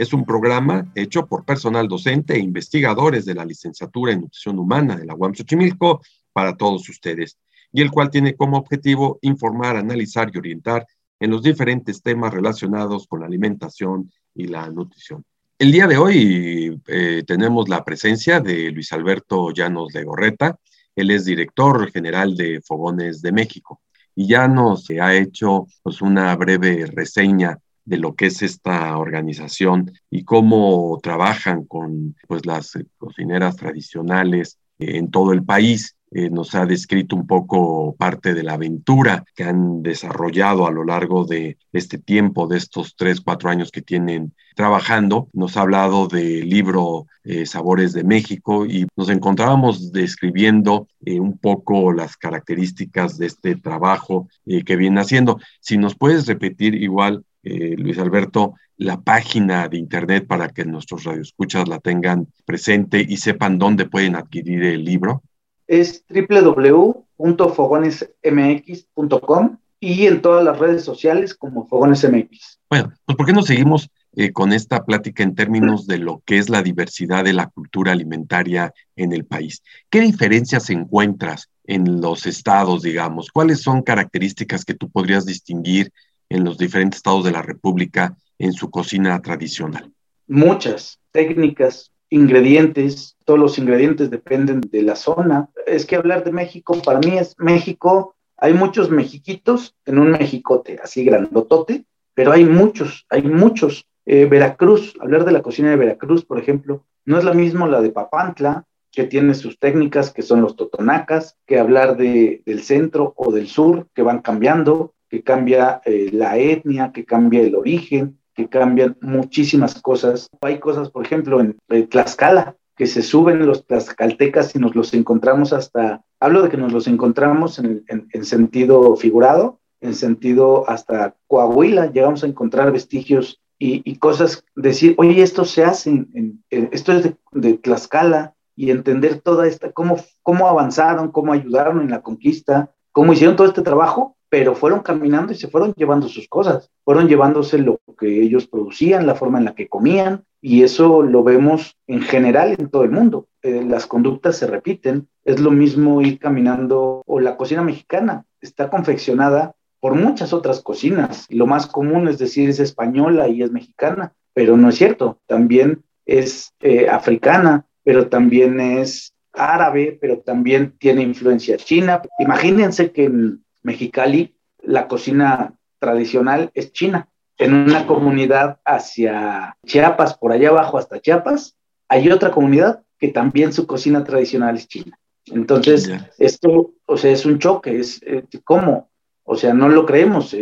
es un programa hecho por personal docente e investigadores de la licenciatura en nutrición humana de la UAM Xochimilco para todos ustedes, y el cual tiene como objetivo informar, analizar y orientar en los diferentes temas relacionados con la alimentación y la nutrición. El día de hoy eh, tenemos la presencia de Luis Alberto Llanos de Gorreta. Él es director general de Fogones de México y ya nos ha hecho pues, una breve reseña de lo que es esta organización y cómo trabajan con pues, las cocineras tradicionales en todo el país. Eh, nos ha descrito un poco parte de la aventura que han desarrollado a lo largo de este tiempo, de estos tres, cuatro años que tienen trabajando. Nos ha hablado del libro eh, Sabores de México y nos encontrábamos describiendo eh, un poco las características de este trabajo que viene haciendo. Si nos puedes repetir igual eh, Luis Alberto, la página de internet para que nuestros radioescuchas la tengan presente y sepan dónde pueden adquirir el libro? Es www.fogonesmx.com y en todas las redes sociales como FogonesMX. Bueno, pues ¿por qué no seguimos eh, con esta plática en términos de lo que es la diversidad de la cultura alimentaria en el país? ¿Qué diferencias encuentras en los estados, digamos? ¿Cuáles son características que tú podrías distinguir en los diferentes estados de la República en su cocina tradicional? Muchas técnicas, ingredientes, todos los ingredientes dependen de la zona. Es que hablar de México, para mí es México, hay muchos mexiquitos en un mexicote así grandotote, pero hay muchos, hay muchos. Eh, Veracruz, hablar de la cocina de Veracruz, por ejemplo, no es la misma la de Papantla, que tiene sus técnicas, que son los totonacas, que hablar de, del centro o del sur, que van cambiando que cambia eh, la etnia, que cambia el origen, que cambian muchísimas cosas. Hay cosas, por ejemplo, en, Tlaxcala, que se suben los tlaxcaltecas y nos los encontramos hasta, hablo de que nos los encontramos en, sentido figurado, en sentido hasta Coahuila, llegamos a encontrar vestigios y, cosas, decir, oye, esto se hace, en, esto es de, de, Tlaxcala, y entender toda esta, cómo, cómo avanzaron, cómo ayudaron en la conquista, cómo hicieron todo este trabajo, pero fueron caminando y se fueron llevando sus cosas, fueron llevándose lo que ellos producían, la forma en la que comían, y eso lo vemos en general en todo el mundo. Eh, las conductas se repiten, es lo mismo ir caminando, o la cocina mexicana está confeccionada por muchas otras cocinas. Lo más común es decir es española y es mexicana, pero no es cierto, también es eh, africana, pero también es árabe, pero también tiene influencia china. Imagínense que en Mexicali, la cocina tradicional es china. En una comunidad hacia Chiapas, por allá abajo hasta Chiapas, hay otra comunidad que también su cocina tradicional es china. Entonces, esto, o sea, es un choque, es eh, ¿cómo? O sea, no lo creemos.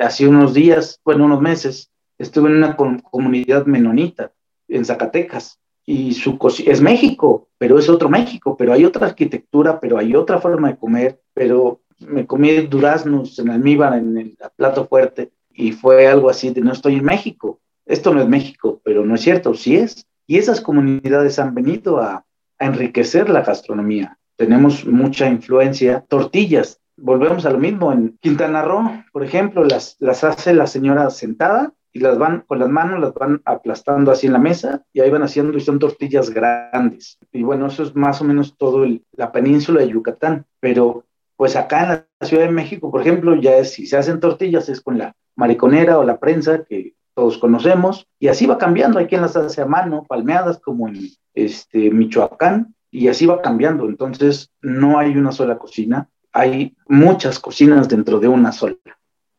hace unos días, bueno, unos meses, estuve en una comunidad menonita en Zacatecas y su es México, pero es otro México, pero hay otra arquitectura, pero hay otra forma de comer, pero me comí duraznos en almíbar en el plato fuerte y fue algo así de no estoy en México. Esto no es México, pero no es cierto, sí es. Y esas comunidades han venido a, enriquecer la gastronomía. Tenemos mucha influencia. Tortillas, volvemos a lo mismo. En Quintana Roo, por ejemplo, las, las hace la señora sentada y las van con las manos, las van aplastando así en la mesa y ahí van haciendo y son tortillas grandes. Y bueno, eso es más o menos todo la península de Yucatán. Pero pues acá en la Ciudad de México, por ejemplo, ya es, si se hacen tortillas es con la mariconera o la prensa que todos conocemos, y así va cambiando, hay quien las hace a mano, palmeadas como en este, Michoacán, y así va cambiando, entonces no hay una sola cocina, hay muchas cocinas dentro de una sola.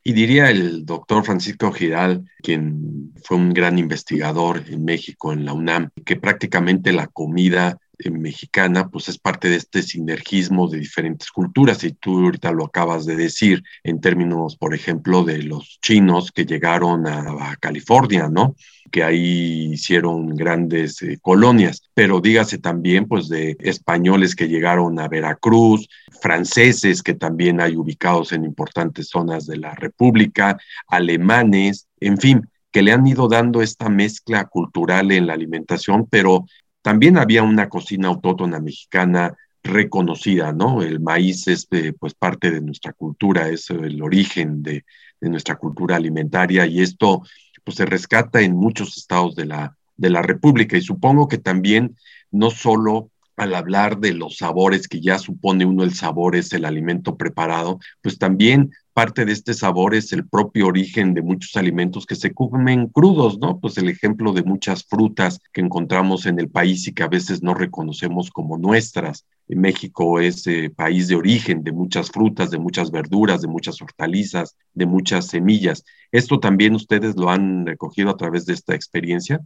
Y diría el doctor Francisco Giral, quien fue un gran investigador en México, en la UNAM, que prácticamente la comida mexicana, pues es parte de este sinergismo de diferentes culturas. Y tú ahorita lo acabas de decir en términos, por ejemplo, de los chinos que llegaron a, California, ¿no? que ahí hicieron grandes eh, colonias, pero dígase también pues de españoles que llegaron a Veracruz, franceses que también hay ubicados en importantes zonas de la República, alemanes, en fin, que le han ido dando esta mezcla cultural en la alimentación, pero también había una cocina autóctona mexicana reconocida, ¿no? El maíz es pues parte de nuestra cultura, es el origen de, de, nuestra cultura alimentaria y esto pues se rescata en muchos estados de la, de la República y supongo que también no solo al hablar de los sabores que ya supone uno el sabor es el alimento preparado, pues también parte de este sabor es el propio origen de muchos alimentos que se comen crudos, ¿no? Pues el ejemplo de muchas frutas que encontramos en el país y que a veces no reconocemos como nuestras. México es eh, país de origen de muchas frutas, de muchas verduras, de muchas hortalizas, de muchas semillas. ¿Esto también ustedes lo han recogido a través de esta experiencia?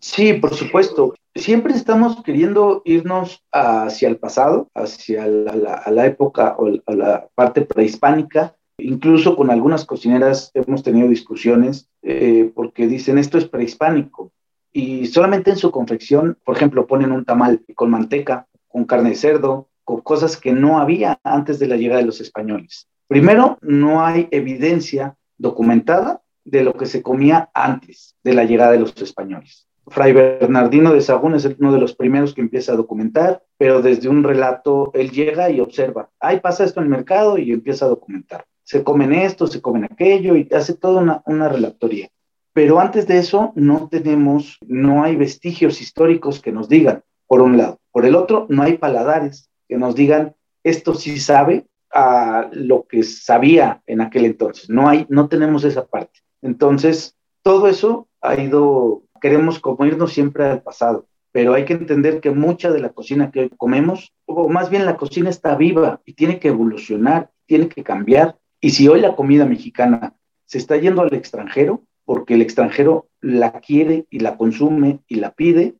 Sí, por supuesto. Siempre estamos queriendo irnos hacia el pasado, hacia la, época o la parte prehispánica, Incluso con algunas cocineras hemos tenido discusiones eh, porque dicen esto es prehispánico y solamente en su confección, por ejemplo, ponen un tamal con manteca, con carne de cerdo, con cosas que no había antes de la llegada de los españoles. Primero, no hay evidencia documentada de lo que se comía antes de la llegada de los españoles. Fray Bernardino de Sagún es uno de los primeros que empieza a documentar, pero desde un relato él llega y observa, ahí pasa esto en el mercado y empieza a documentar se comen esto, se comen aquello y hace toda una, relatoría. Pero antes de eso no tenemos, no hay vestigios históricos que nos digan, por un lado. Por el otro, no hay paladares que nos digan, esto sí sabe a lo que sabía en aquel entonces. No hay, no tenemos esa parte. Entonces, todo eso ha ido, queremos como irnos siempre al pasado, pero hay que entender que mucha de la cocina que hoy comemos, o más bien la cocina está viva y tiene que evolucionar, tiene que cambiar y si hoy la comida mexicana se está yendo al extranjero, porque el extranjero la quiere y la consume y la pide,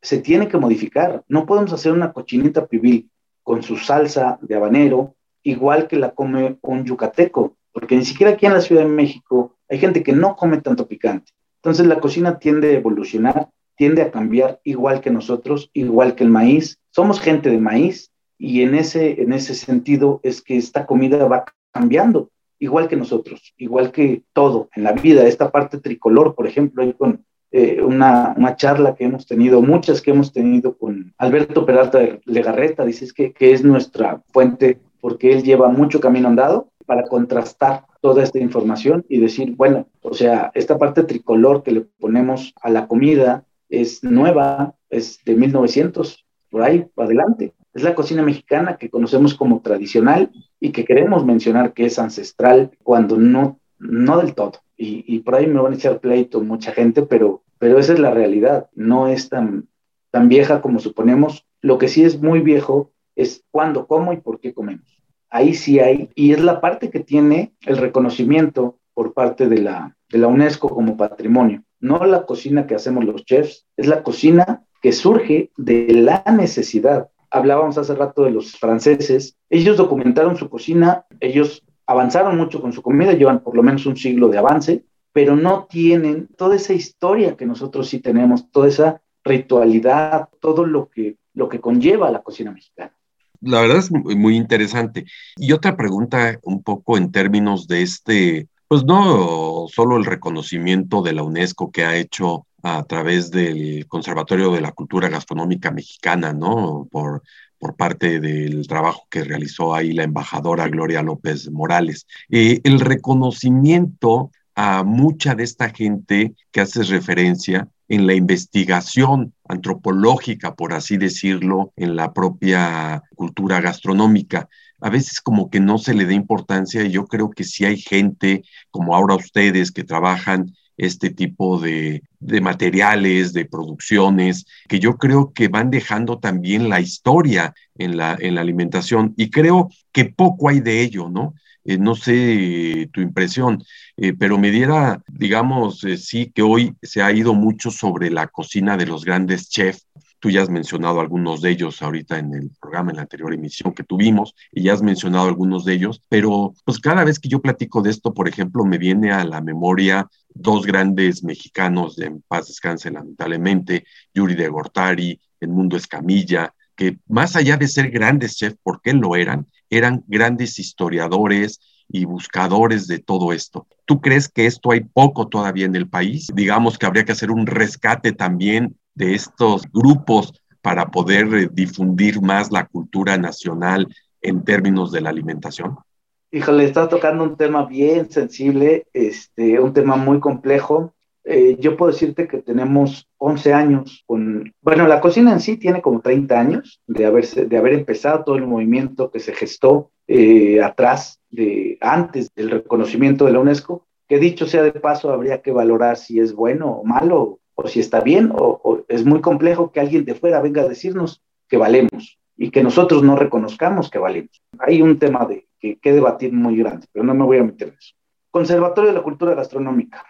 se tiene que modificar. No podemos hacer una cochinita pibil con su salsa de habanero, igual que la come un yucateco, porque ni siquiera aquí en la Ciudad de México hay gente que no come tanto picante. Entonces la cocina tiende a evolucionar, tiende a cambiar igual que nosotros, igual que el maíz. Somos gente de maíz y en ese, en ese sentido es que esta comida va cambiando, igual que nosotros, igual que todo en la vida. Esta parte tricolor, por ejemplo, con eh, una, una, charla que hemos tenido, muchas que hemos tenido con Alberto Peralta de Legarreta, dices que, que es nuestra fuente porque él lleva mucho camino andado para contrastar toda esta información y decir, bueno, o sea, esta parte tricolor que le ponemos a la comida es nueva, es de 1900, por ahí, adelante. Es la cocina mexicana que conocemos como tradicional y que queremos mencionar que es ancestral cuando no, no del todo. Y, por ahí me van a echar pleito mucha gente, pero, pero esa es la realidad. No es tan, tan vieja como suponemos. Lo que sí es muy viejo es cuándo, cómo y por qué comemos. Ahí sí hay, y es la parte que tiene el reconocimiento por parte de la, de la UNESCO como patrimonio. No la cocina que hacemos los chefs, es la cocina que surge de la necesidad hablábamos hace rato de los franceses, ellos documentaron su cocina, ellos avanzaron mucho con su comida, llevan por lo menos un siglo de avance, pero no tienen toda esa historia que nosotros sí tenemos, toda esa ritualidad, todo lo que, lo que conlleva la cocina mexicana. La verdad es muy interesante. Y otra pregunta un poco en términos de este, pues no solo el reconocimiento de la UNESCO que ha hecho a través del Conservatorio de la Cultura Gastronómica Mexicana, ¿no? Por, por parte del trabajo que realizó ahí la embajadora Gloria López Morales. Eh, el reconocimiento a mucha de esta gente que hace referencia en la investigación antropológica, por así decirlo, en la propia cultura gastronómica. A veces como que no se le da importancia y yo creo que si hay gente como ahora ustedes que trabajan este tipo de, de, materiales, de producciones, que yo creo que van dejando también la historia en la, en la alimentación y creo que poco hay de ello, ¿no? Eh, no sé tu impresión, eh, pero me diera, digamos, eh, sí que hoy se ha ido mucho sobre la cocina de los grandes chefs. Tú ya has mencionado algunos de ellos ahorita en el programa, en la anterior emisión que tuvimos, y ya has mencionado algunos de ellos, pero pues cada vez que yo platico de esto, por ejemplo, me viene a la memoria dos grandes mexicanos, en paz descanse lamentablemente, Yuri de Gortari, Mundo Escamilla, que más allá de ser grandes chefs, porque lo eran, eran grandes historiadores y buscadores de todo esto. ¿Tú crees que esto hay poco todavía en el país? Digamos que habría que hacer un rescate también de estos grupos para poder eh, difundir más la cultura nacional en términos de la alimentación. Híjole, estás tocando un tema bien sensible, este, un tema muy complejo. Eh, yo puedo decirte que tenemos 11 años con, bueno, la cocina en sí tiene como 30 años de, haberse, de haber empezado todo el movimiento que se gestó eh, atrás, de, antes del reconocimiento de la UNESCO, que dicho sea de paso, habría que valorar si es bueno o malo, o si está bien, o, es muy complejo que alguien de fuera venga a decirnos que valemos y que nosotros no reconozcamos que valemos. Hay un tema de que, debatir muy grande, pero no me voy a meter en eso. Conservatorio de la Cultura Gastronómica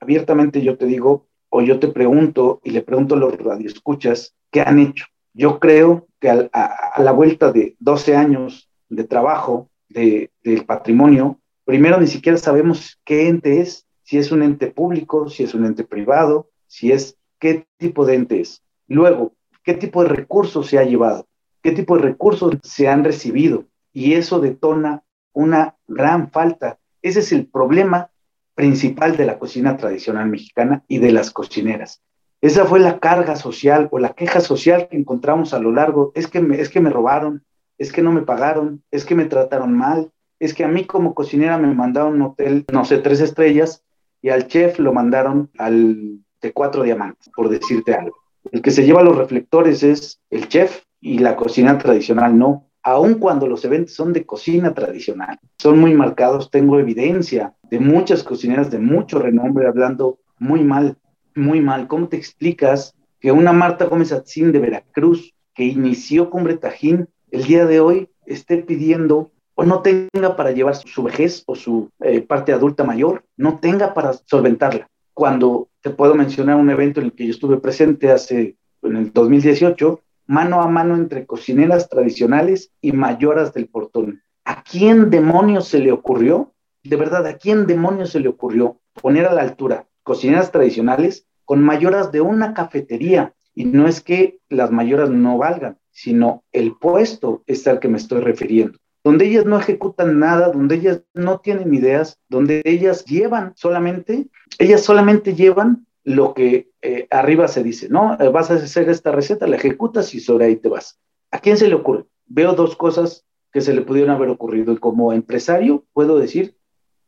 abiertamente yo te digo, o yo te pregunto y le pregunto a los radioescuchas, ¿qué han hecho? Yo creo que a, la vuelta de 12 años de trabajo del patrimonio, primero ni siquiera sabemos qué ente es, si es un ente público, si es un ente privado, si es qué tipo de ente es. Luego, qué tipo de recursos se ha llevado, qué tipo de recursos se han recibido. Y eso detona una gran falta. Ese es el problema principal de la cocina tradicional mexicana y de las cocineras. Esa fue la carga social o la queja social que encontramos a lo largo. Es que me, es que me robaron, es que no me pagaron, es que me trataron mal, es que a mí como cocinera me mandaron un hotel, no sé, tres estrellas, y al chef lo mandaron al de cuatro diamantes, por decirte algo. El que se lleva los reflectores es el chef y la cocina tradicional no aun cuando los eventos son de cocina tradicional, son muy marcados, tengo evidencia de muchas cocineras de mucho renombre hablando muy mal, muy mal. ¿Cómo te explicas que una Marta Gómez Atzín de Veracruz, que inició Cumbre Tajín, el día de hoy esté pidiendo o no tenga para llevar su vejez o su eh, parte adulta mayor, no tenga para solventarla? Cuando te puedo mencionar un evento en el que yo estuve presente hace, en el 2018, mano a mano entre cocineras tradicionales y mayoras del portón. ¿A quién demonios se le ocurrió? De verdad, ¿a quién demonios se le ocurrió poner a la altura cocineras tradicionales con mayoras de una cafetería? Y no es que las mayoras no valgan, sino el puesto es al que me estoy refiriendo donde ellas no ejecutan nada, donde ellas no tienen ideas, donde ellas llevan solamente, ellas solamente llevan lo que eh, arriba se dice, ¿no? Eh, vas a hacer esta receta, la ejecutas y sobre ahí te vas. ¿A quién se le ocurre? Veo dos cosas que se le pudieron haber ocurrido y como empresario puedo decir,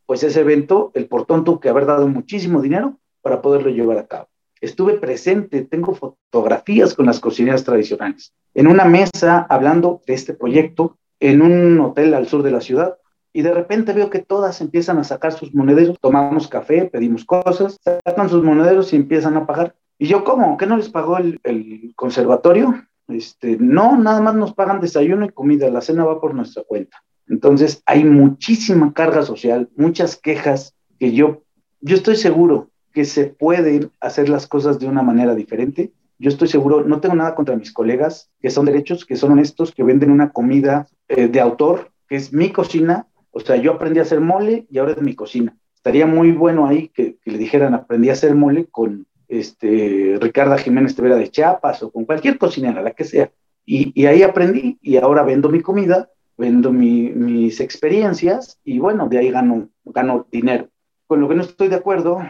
pues ese evento, el portón tuvo que haber dado muchísimo dinero para poderlo llevar a cabo. Estuve presente, tengo fotografías con las cocineras tradicionales, en una mesa hablando de este proyecto en un hotel al sur de la ciudad, y de repente veo que todas empiezan a sacar sus monederos, tomamos café, pedimos cosas, sacan sus monederos y empiezan a pagar. Y yo, ¿cómo? ¿Qué no les pagó el, el conservatorio? Este, no, nada más nos pagan desayuno y comida, la cena va por nuestra cuenta. Entonces, hay muchísima carga social, muchas quejas que yo, yo estoy seguro que se pueden hacer las cosas de una manera diferente. Yo estoy seguro, no tengo nada contra mis colegas que son derechos, que son honestos, que venden una comida eh, de autor, que es mi cocina, o sea, yo aprendí a hacer mole y ahora es mi cocina. Estaría muy bueno ahí que, le dijeran, aprendí a hacer mole con este, Ricarda Jiménez Tevera de Chiapas o con cualquier cocinera, la que sea. Y, ahí aprendí y ahora vendo mi comida, vendo mis experiencias y bueno, de ahí gano, gano dinero. Con lo que no estoy de acuerdo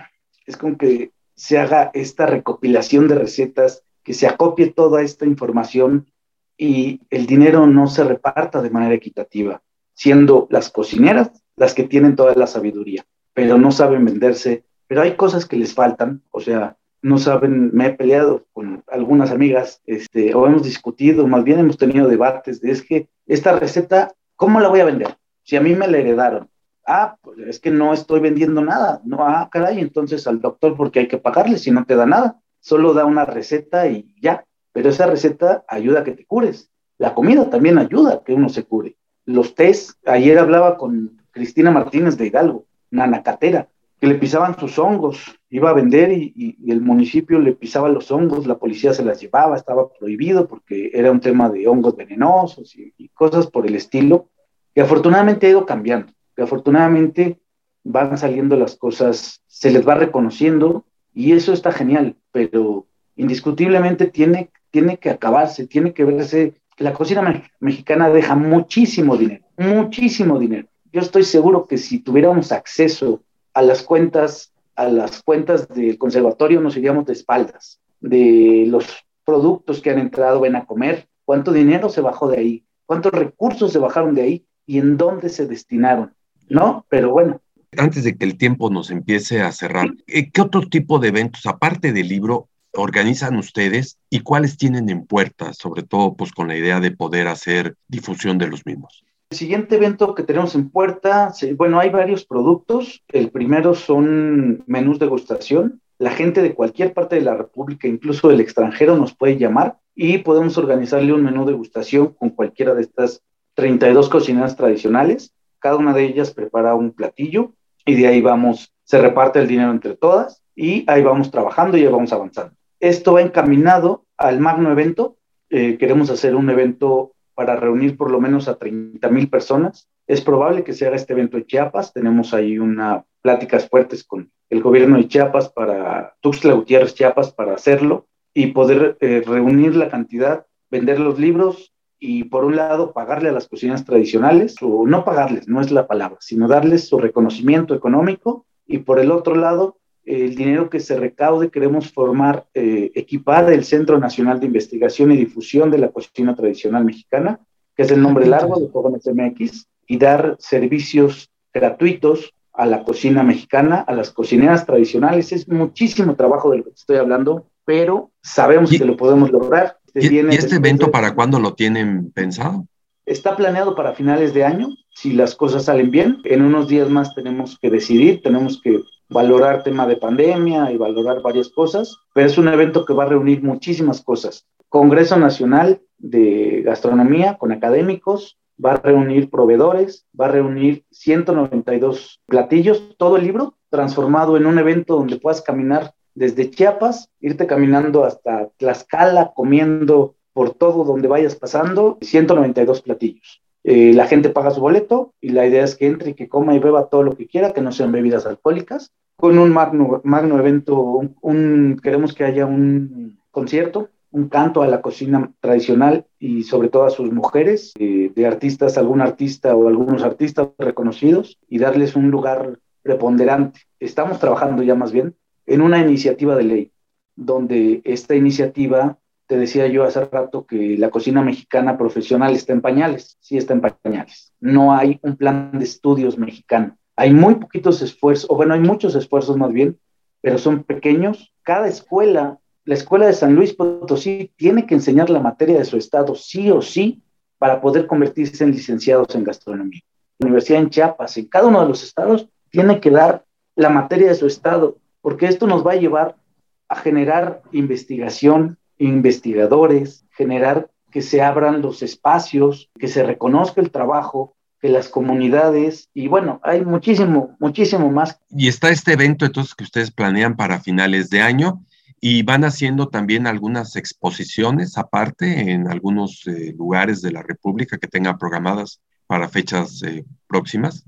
es con que se haga esta recopilación de recetas, que se acopie toda esta información y el dinero no se reparta de manera equitativa siendo las cocineras las que tienen toda la sabiduría, pero no saben venderse, pero hay cosas que les faltan, o sea, no saben, me he peleado con algunas amigas, este, o hemos discutido, más bien hemos tenido debates de es que esta receta, ¿cómo la voy a vender? Si a mí me la heredaron, Ah, pues es que no estoy vendiendo nada. No, ah, caray, entonces al doctor porque hay que pagarle si no te da nada. Solo da una receta y ya. Pero esa receta ayuda a que te cures. La comida también ayuda a que uno se cure. Los test, ayer hablaba con Cristina Martínez de Hidalgo, nanacatera, que le pisaban sus hongos, iba a vender y, el municipio le pisaba los hongos, la policía se las llevaba, estaba prohibido porque era un tema de hongos venenosos y, y cosas por el estilo, que afortunadamente ha ido cambiando que afortunadamente van saliendo las cosas, se les va reconociendo y eso está genial, pero indiscutiblemente tiene, tiene que acabarse, tiene que verse, la cocina mexicana deja muchísimo dinero, muchísimo dinero. Yo estoy seguro que si tuviéramos acceso a las cuentas, a las cuentas del conservatorio, nos iríamos de espaldas, de los productos que han entrado, ven a comer, cuánto dinero se bajó de ahí, cuántos recursos se bajaron de ahí y en dónde se destinaron. ¿no? Pero bueno. Antes de que el tiempo nos empiece a cerrar, eh, ¿qué otro tipo de eventos, aparte del libro, organizan ustedes y cuáles tienen en puerta, sobre todo pues con la idea de poder hacer difusión de los mismos? El siguiente evento que tenemos en puerta, bueno, hay varios productos. El primero son menús de degustación. La gente de cualquier parte de la República, incluso del extranjero, nos puede llamar y podemos organizarle un menú de degustación con cualquiera de estas 32 cocineras tradicionales cada una de ellas prepara un platillo y de ahí vamos, se reparte el dinero entre todas y ahí vamos trabajando y ahí vamos avanzando. Esto va encaminado al magno evento. Eh, queremos hacer un evento para reunir por lo menos a 30 mil personas. Es probable que se haga este evento en Chiapas. Tenemos ahí una pláticas fuertes con el gobierno de Chiapas para Tuxtla Chiapas, para hacerlo y poder eh, reunir la cantidad, vender los libros, y por un lado pagarle a las cocinas tradicionales, o no pagarles, no es la palabra, sino darles su reconocimiento económico y por el otro lado, el dinero que se recaude queremos formar, eh, equipar el Centro Nacional de Investigación y Difusión de la Cocina Tradicional Mexicana, que es el nombre largo de Jóvenes MX, y dar servicios gratuitos a la cocina mexicana, a las cocineras tradicionales. Es muchísimo trabajo de lo que estoy hablando, pero sabemos que lo podemos lograr ¿Y, este evento para cuándo lo tienen pensado? Está planeado para finales de año, si las cosas salen bien. En unos días más tenemos que decidir, tenemos que valorar tema de pandemia y valorar varias cosas, pero es un evento que va a reunir muchísimas cosas. Congreso Nacional de Gastronomía con académicos, va a reunir proveedores, va a reunir 192 platillos, todo el libro transformado en un evento donde puedas caminar desde Chiapas, irte caminando hasta Tlaxcala, comiendo por todo donde vayas pasando, 192 platillos. Eh, la gente paga su boleto y la idea es que entre y que coma y beba todo lo que quiera, que no sean bebidas alcohólicas. Con un magno, magno evento, un, queremos que haya un concierto, un canto a la cocina tradicional y sobre todo a sus mujeres, eh, de artistas, algún artista o algunos artistas reconocidos y darles un lugar preponderante. Estamos trabajando ya más bien en una iniciativa de ley, donde esta iniciativa, te decía yo hace rato que la cocina mexicana profesional está en pañales, sí está en pañales. No hay un plan de estudios mexicano. Hay muy poquitos esfuerzos, o bueno, hay muchos esfuerzos más bien, pero son pequeños. Cada escuela, la escuela de San Luis Potosí tiene que enseñar la materia de su estado sí o sí para poder convertirse en licenciados en gastronomía. La Universidad en Chiapas, en cada uno de los estados, tiene que dar la materia de su estado porque esto nos va a llevar a generar investigación, investigadores, generar que se abran los espacios, que se reconozca el trabajo, que las comunidades, y bueno, hay muchísimo, muchísimo más. Y está este evento entonces que ustedes planean para finales de año y van haciendo también algunas exposiciones aparte en algunos eh, lugares de la República que tengan programadas para fechas eh, próximas.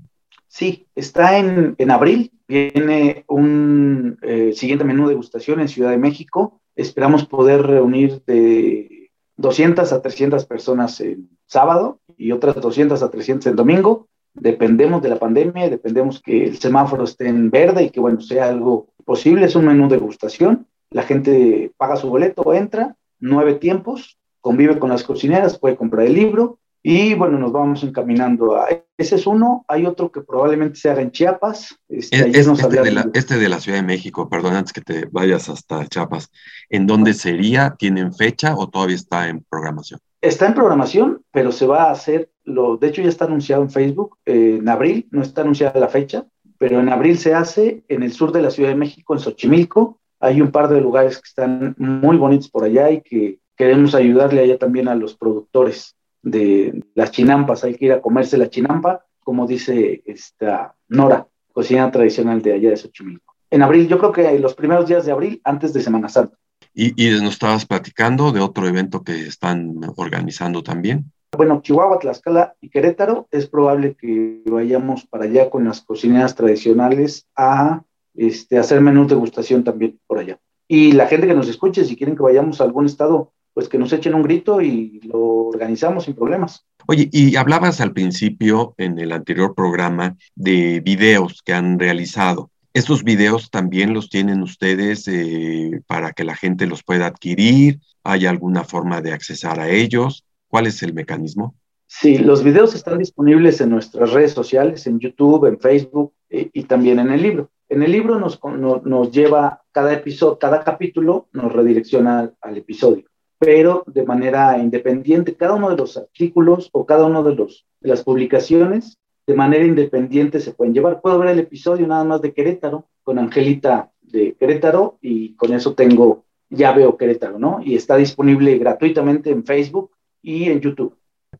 Sí, está en, en abril, viene un eh, siguiente menú de degustación en Ciudad de México. Esperamos poder reunir de 200 a 300 personas en sábado y otras 200 a 300 en domingo. Dependemos de la pandemia, dependemos que el semáforo esté en verde y que, bueno, sea algo posible. Es un menú de degustación. La gente paga su boleto, entra, nueve tiempos, convive con las cocineras, puede comprar el libro y bueno, nos vamos encaminando a ese es uno, hay otro que probablemente se haga en Chiapas. Este, este, de la, este, de la, Ciudad de México, perdón, antes que te vayas hasta Chiapas, ¿en dónde sería? ¿Tienen fecha o todavía está en programación? Está en programación, pero se va a hacer lo, de hecho ya está anunciado en Facebook, eh, en abril, no está anunciada la fecha, pero en abril se hace en el sur de la Ciudad de México, en Xochimilco. Hay un par de lugares que están muy bonitos por allá y que queremos ayudarle allá también a los productores de las chinampas. Hay que ir a comerse la chinampa, como dice esta Nora, cocina tradicional de allá de Xochimilco. En abril, yo creo que los primeros días de abril, antes de Semana Santa. Y, y nos estabas platicando de otro evento que están organizando también. Bueno, Chihuahua, Tlaxcala y Querétaro, es probable que vayamos para allá con las cocineras tradicionales a este, hacer menús de degustación también por allá. Y la gente que nos escuche, si quieren que vayamos a algún estado, pues que nos echen un grito y lo organizamos sin problemas. Oye, y hablabas al principio en el anterior programa de videos que han realizado. ¿Estos videos también los tienen ustedes eh, para que la gente los pueda adquirir? ¿Hay alguna forma de accesar a ellos? ¿Cuál es el mecanismo? Sí, los videos están disponibles en nuestras redes sociales, en YouTube, en Facebook eh, y también en el libro. En el libro nos, nos lleva cada episodio, cada capítulo nos redirecciona al, episodio, pero de manera independiente, cada uno de los artículos o cada uno de, los, de las publicaciones de manera independiente se pueden llevar. Puedo ver el episodio nada más de Querétaro con Angelita de Querétaro y con eso tengo, ya veo Querétaro, ¿no? Y está disponible gratuitamente en Facebook y en YouTube.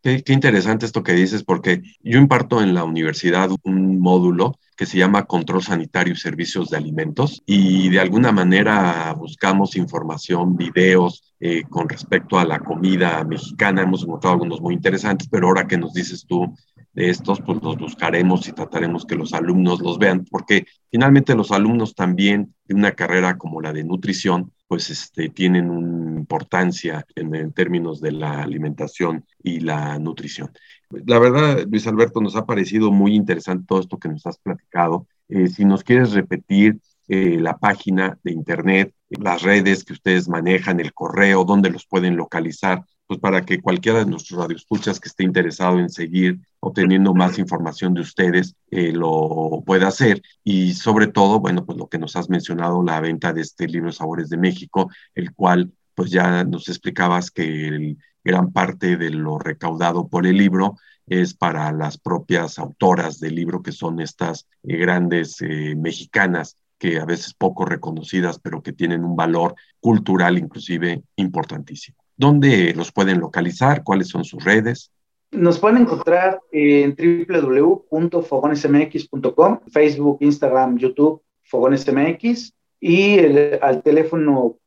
Qué, interesante esto que dices, porque yo imparto en la universidad un módulo que se llama Control Sanitario y Servicios de Alimentos y de alguna manera buscamos información, videos eh, con respecto a la comida mexicana. Hemos encontrado algunos muy interesantes, pero ahora que nos dices tú de estos, pues los buscaremos y trataremos que los alumnos los vean, porque finalmente los alumnos también de una carrera como la de nutrición, pues este, tienen una importancia en, términos de la alimentación y la nutrición. La verdad, Luis Alberto, nos ha parecido muy interesante todo esto que nos has platicado. Eh, si nos quieres repetir eh, la página de internet, las redes que ustedes manejan, el correo, dónde los pueden localizar, pues para que cualquiera de nuestros radioescuchas que esté interesado en seguir obteniendo más información de ustedes eh, lo pueda hacer. Y sobre todo, bueno, pues lo que nos has mencionado, la venta de este libro Sabores de México, el cual pues ya nos explicabas que gran parte de lo recaudado por el libro es para las propias autoras del libro, que son estas eh, grandes eh, mexicanas que a veces poco reconocidas, pero que tienen un valor cultural inclusive importantísimo. ¿Dónde los pueden localizar? ¿Cuáles son sus redes? Nos pueden encontrar en www.fogonesmx.com, Facebook, Instagram, YouTube, FogonesMX y al teléfono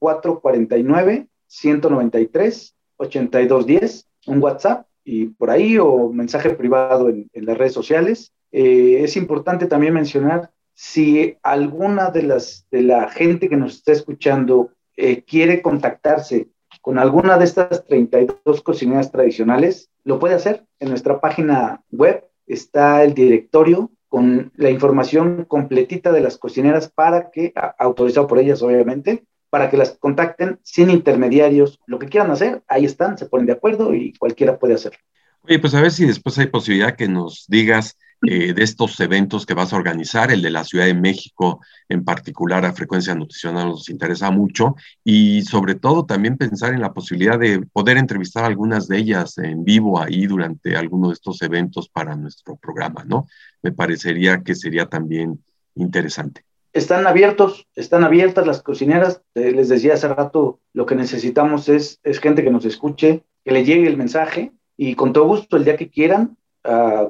449-193-8210, un WhatsApp y por ahí o mensaje privado en, las redes sociales. Eh, es importante también mencionar si alguna de las de la gente que nos está escuchando eh, quiere contactarse con alguna de estas 32 cocineras tradicionales, lo puede hacer. En nuestra página web está el directorio con la información completita de las cocineras para que, autorizado por ellas obviamente, para que las contacten sin intermediarios. Lo que quieran hacer, ahí están, se ponen de acuerdo y cualquiera puede hacerlo. Oye, pues a ver si después hay posibilidad que nos digas eh, de estos eventos que vas a organizar, el de la Ciudad de México en particular a frecuencia nutricional nos interesa mucho y sobre todo también pensar en la posibilidad de poder entrevistar algunas de ellas en vivo ahí durante alguno de estos eventos para nuestro programa, ¿no? Me parecería que sería también interesante. Están abiertos, están abiertas las cocineras. Eh, les decía hace rato, lo que necesitamos es, es gente que nos escuche, que le llegue el mensaje y con todo gusto el día que quieran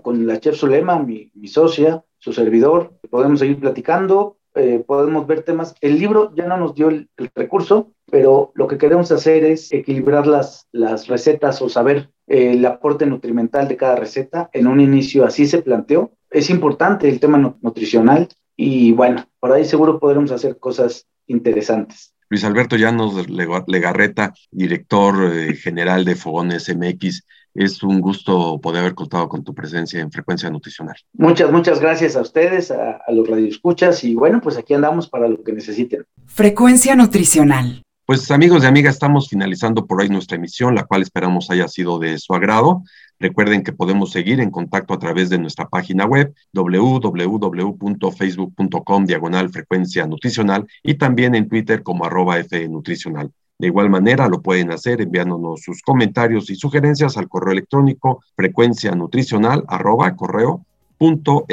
con la chef Zulema, mi, socia, su servidor, podemos seguir platicando, eh, podemos ver temas. El libro ya no nos dio el, recurso, pero lo que queremos hacer es equilibrar las, las recetas o saber eh, el aporte nutrimental de cada receta. En un inicio así se planteó. Es importante el tema nutricional y bueno, por ahí seguro podremos hacer cosas interesantes. Luis Alberto Llanos Legarreta, director eh, general de Fogones MX, es un gusto poder haber contado con tu presencia en Frecuencia Nutricional. Muchas, muchas gracias a ustedes, a, a los radioescuchas y bueno, pues aquí andamos para lo que necesiten. Frecuencia Nutricional. Pues amigos y amigas, estamos finalizando por hoy nuestra emisión, la cual esperamos haya sido de su agrado. Recuerden que podemos seguir en contacto a través de nuestra página web www.facebook.com diagonal frecuencia nutricional y también en Twitter como arroba F nutricional. De igual manera, lo pueden hacer enviándonos sus comentarios y sugerencias al correo electrónico frecuencia nutricional arroba correo punto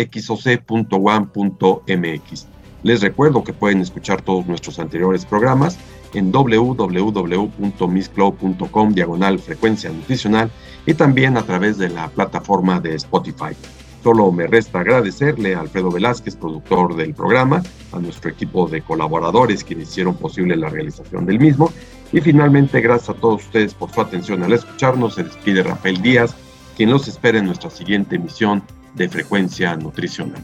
mx. Les recuerdo que pueden escuchar todos nuestros anteriores programas en www.miscloud.com diagonal frecuencia nutricional y también a través de la plataforma de Spotify. Solo me resta agradecerle a Alfredo Velázquez, productor del programa, a nuestro equipo de colaboradores quienes hicieron posible la realización del mismo. Y finalmente, gracias a todos ustedes por su atención al escucharnos. Se despide Rafael Díaz, quien los espera en nuestra siguiente emisión de Frecuencia Nutricional.